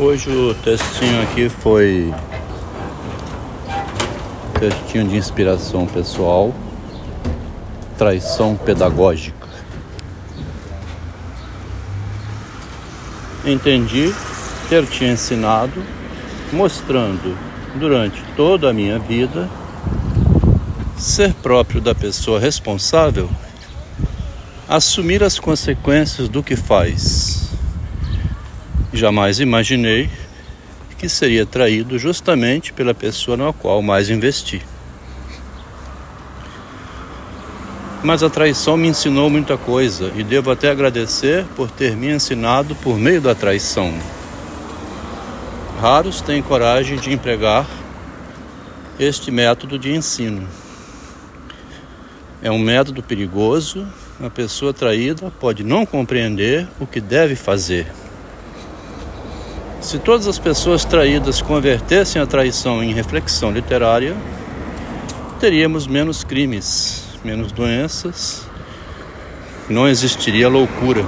Hoje o textinho aqui foi textinho de inspiração pessoal, traição pedagógica. Entendi ter te ensinado, mostrando durante toda a minha vida ser próprio da pessoa responsável, assumir as consequências do que faz. Jamais imaginei que seria traído justamente pela pessoa na qual mais investi. Mas a traição me ensinou muita coisa e devo até agradecer por ter me ensinado por meio da traição. Raros têm coragem de empregar este método de ensino. É um método perigoso. A pessoa traída pode não compreender o que deve fazer. Se todas as pessoas traídas convertessem a traição em reflexão literária, teríamos menos crimes, menos doenças, não existiria loucura.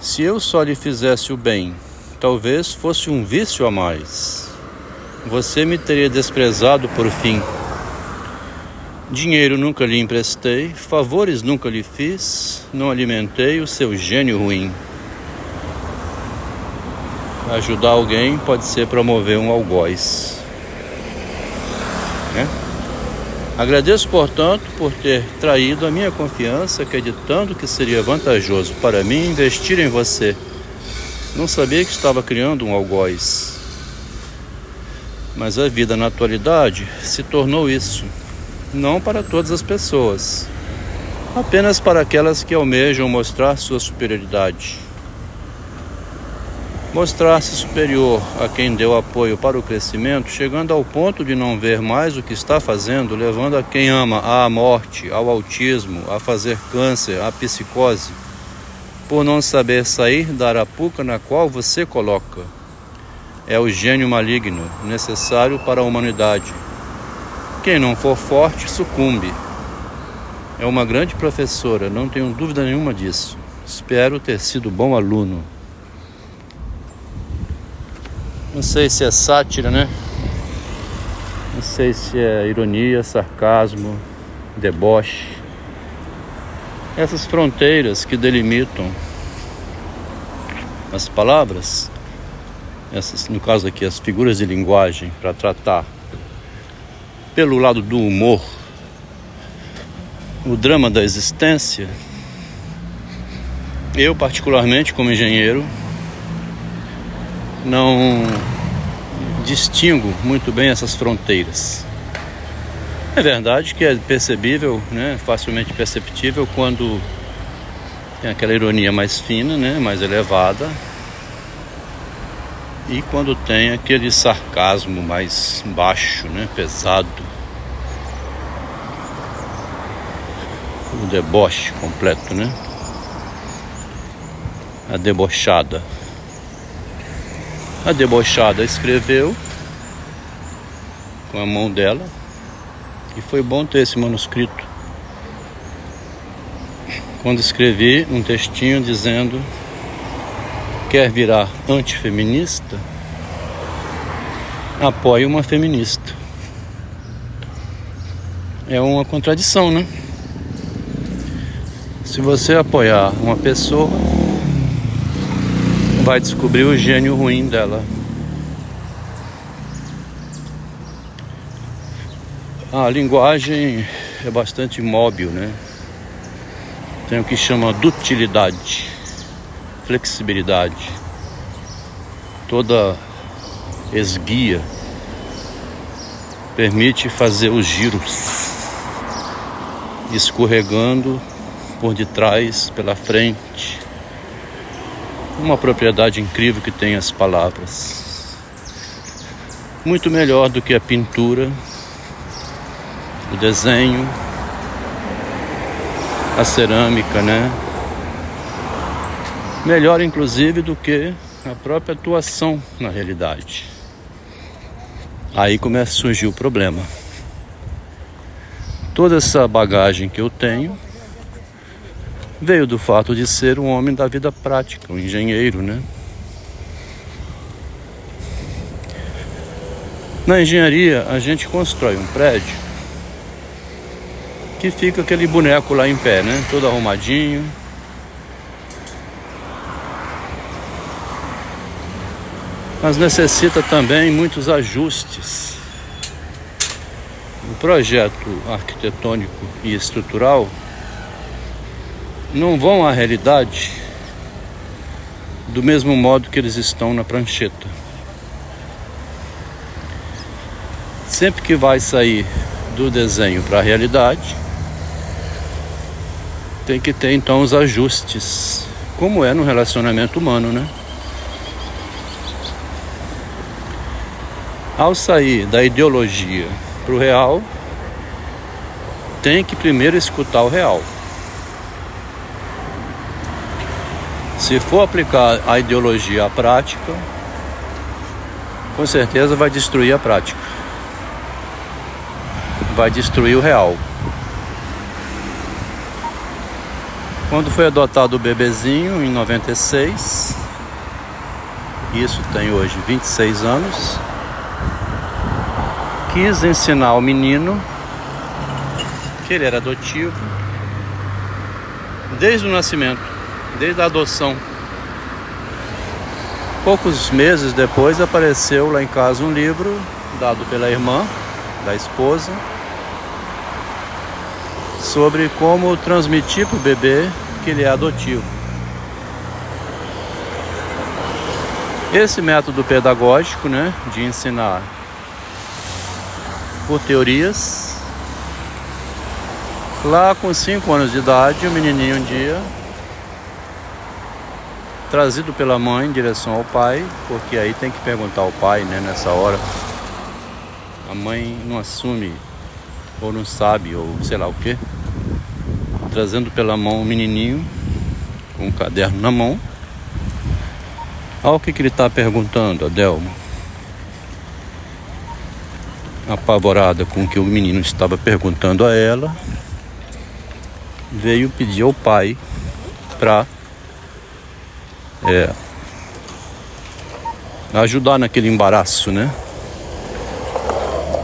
Se eu só lhe fizesse o bem, talvez fosse um vício a mais. Você me teria desprezado por fim. Dinheiro nunca lhe emprestei, favores nunca lhe fiz, não alimentei o seu gênio ruim. Ajudar alguém pode ser promover um algoz. Né? Agradeço, portanto, por ter traído a minha confiança, acreditando que seria vantajoso para mim investir em você. Não sabia que estava criando um algoz. Mas a vida na atualidade se tornou isso. Não para todas as pessoas, apenas para aquelas que almejam mostrar sua superioridade. Mostrar-se superior a quem deu apoio para o crescimento, chegando ao ponto de não ver mais o que está fazendo, levando a quem ama à morte, ao autismo, a fazer câncer, à psicose, por não saber sair da arapuca na qual você coloca. É o gênio maligno necessário para a humanidade. Quem não for forte sucumbe. É uma grande professora, não tenho dúvida nenhuma disso. Espero ter sido bom aluno. Não sei se é sátira, né? Não sei se é ironia, sarcasmo, deboche. Essas fronteiras que delimitam as palavras, essas, no caso aqui, as figuras de linguagem para tratar pelo lado do humor, o drama da existência. Eu, particularmente, como engenheiro, não distingo muito bem essas fronteiras. É verdade que é percebível, né, facilmente perceptível quando tem aquela ironia mais fina, né, mais elevada, e quando tem aquele sarcasmo mais baixo, né, pesado, o deboche completo, né, a debochada. A debochada escreveu com a mão dela e foi bom ter esse manuscrito. Quando escrevi um textinho dizendo quer virar antifeminista, apoie uma feminista. É uma contradição, né? Se você apoiar uma pessoa, vai descobrir o gênio ruim dela. A linguagem é bastante móvel, né? Tem o que chama dutilidade, flexibilidade. Toda esguia permite fazer os giros, escorregando por detrás, pela frente, uma propriedade incrível que tem as palavras. Muito melhor do que a pintura, o desenho, a cerâmica, né? Melhor inclusive do que a própria atuação na realidade. Aí começa a surgir o problema. Toda essa bagagem que eu tenho veio do fato de ser um homem da vida prática, um engenheiro, né? Na engenharia, a gente constrói um prédio que fica aquele boneco lá em pé, né? Todo arrumadinho. Mas necessita também muitos ajustes. O projeto arquitetônico e estrutural não vão à realidade do mesmo modo que eles estão na prancheta. Sempre que vai sair do desenho para a realidade, tem que ter então os ajustes, como é no relacionamento humano, né? Ao sair da ideologia para o real, tem que primeiro escutar o real. Se for aplicar a ideologia à prática, com certeza vai destruir a prática vai destruir o real. Quando foi adotado o bebezinho em 96, isso tem hoje 26 anos, quis ensinar ao menino que ele era adotivo desde o nascimento, desde a adoção. Poucos meses depois apareceu lá em casa um livro dado pela irmã da esposa sobre como transmitir para o bebê que ele é adotivo. Esse método pedagógico, né, de ensinar por teorias, lá com 5 anos de idade, o menininho um dia trazido pela mãe em direção ao pai, porque aí tem que perguntar ao pai, né, nessa hora. A mãe não assume ou não sabe, ou sei lá o que, trazendo pela mão um menininho com um caderno na mão. Olha o que, que ele está perguntando, Adelmo. Apavorada com o que o menino estava perguntando a ela, veio pedir ao pai para é, ajudar naquele embaraço, né?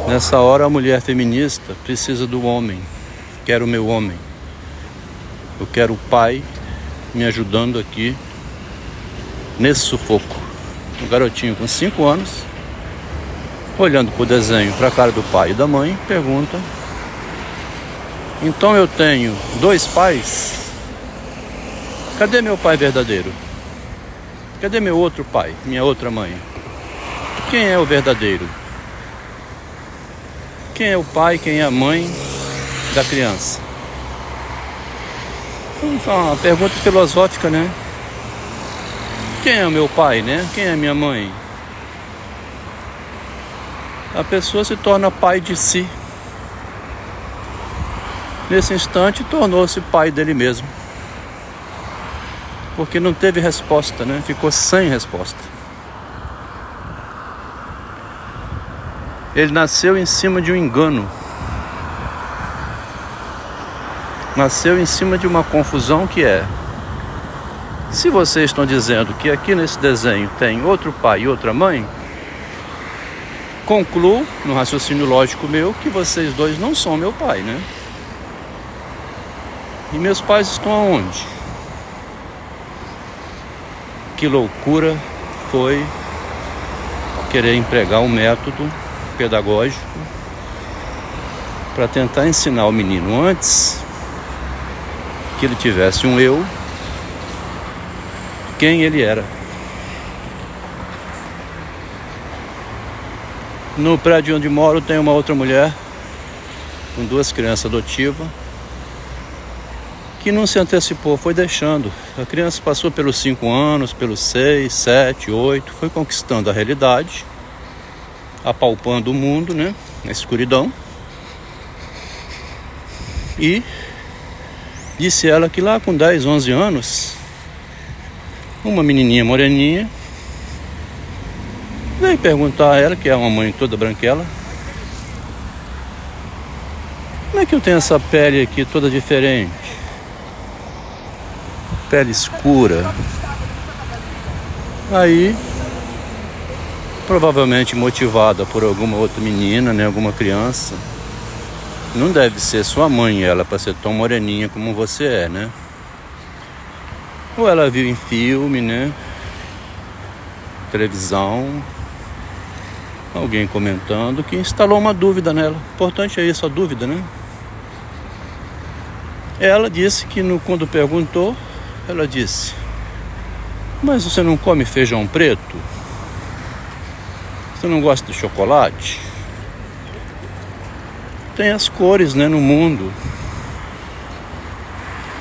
Nessa hora a mulher feminista precisa do homem. Quero o meu homem. Eu quero o pai me ajudando aqui nesse sufoco. O garotinho com 5 anos, olhando para o desenho, para a cara do pai e da mãe, pergunta: Então eu tenho dois pais? Cadê meu pai verdadeiro? Cadê meu outro pai, minha outra mãe? Quem é o verdadeiro? Quem é o pai, quem é a mãe da criança? Uma pergunta filosófica, né? Quem é o meu pai, né? Quem é a minha mãe? A pessoa se torna pai de si. Nesse instante, tornou-se pai dele mesmo. Porque não teve resposta, né? Ficou sem resposta. Ele nasceu em cima de um engano. Nasceu em cima de uma confusão que é: se vocês estão dizendo que aqui nesse desenho tem outro pai e outra mãe, concluo no raciocínio lógico meu que vocês dois não são meu pai, né? E meus pais estão aonde? Que loucura foi querer empregar um método pedagógico para tentar ensinar o menino antes que ele tivesse um eu, quem ele era. No prédio onde moro tem uma outra mulher com duas crianças adotivas que não se antecipou, foi deixando. A criança passou pelos cinco anos, pelos seis, sete, oito, foi conquistando a realidade apalpando o mundo, né? Na escuridão. E disse ela que lá com 10, 11 anos, uma menininha moreninha veio perguntar a ela, que é uma mãe toda branquela, como é que eu tenho essa pele aqui toda diferente? Pele escura. Aí provavelmente motivada por alguma outra menina, né, alguma criança. Não deve ser sua mãe ela para ser tão moreninha como você é, né? Ou ela viu em filme, né? Televisão, alguém comentando que instalou uma dúvida nela. Importante é isso, a dúvida, né? Ela disse que no, quando perguntou, ela disse: Mas você não come feijão preto? Você não gosta de chocolate? Tem as cores né, no mundo.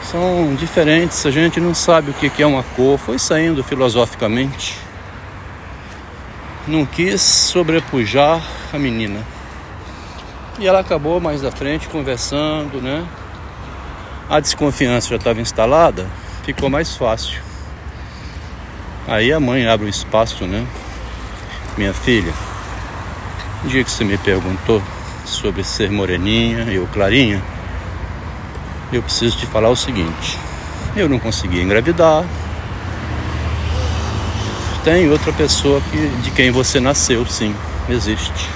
São diferentes, a gente não sabe o que é uma cor. Foi saindo filosoficamente. Não quis sobrepujar a menina. E ela acabou mais da frente conversando, né? A desconfiança já estava instalada, ficou mais fácil. Aí a mãe abre o espaço, né? minha filha, no dia que você me perguntou sobre ser moreninha, eu clarinha, eu preciso te falar o seguinte: eu não consegui engravidar. Tem outra pessoa que, de quem você nasceu, sim, existe.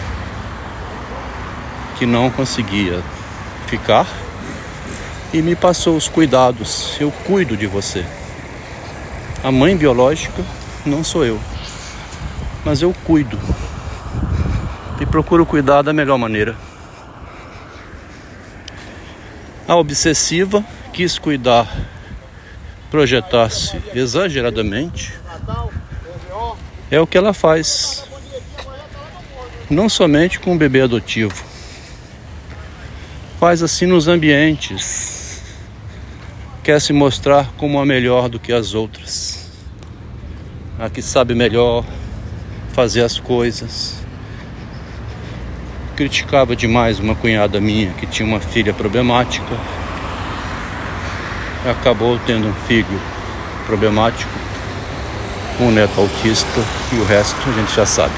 Que não conseguia ficar e me passou os cuidados. Eu cuido de você. A mãe biológica não sou eu mas eu cuido e procuro cuidar da melhor maneira. A obsessiva quis cuidar, projetar-se exageradamente, é o que ela faz, não somente com o bebê adotivo, faz assim nos ambientes, quer se mostrar como a melhor do que as outras, a que sabe melhor, fazer as coisas. Criticava demais uma cunhada minha que tinha uma filha problemática. Acabou tendo um filho problemático, um neto autista e o resto a gente já sabe.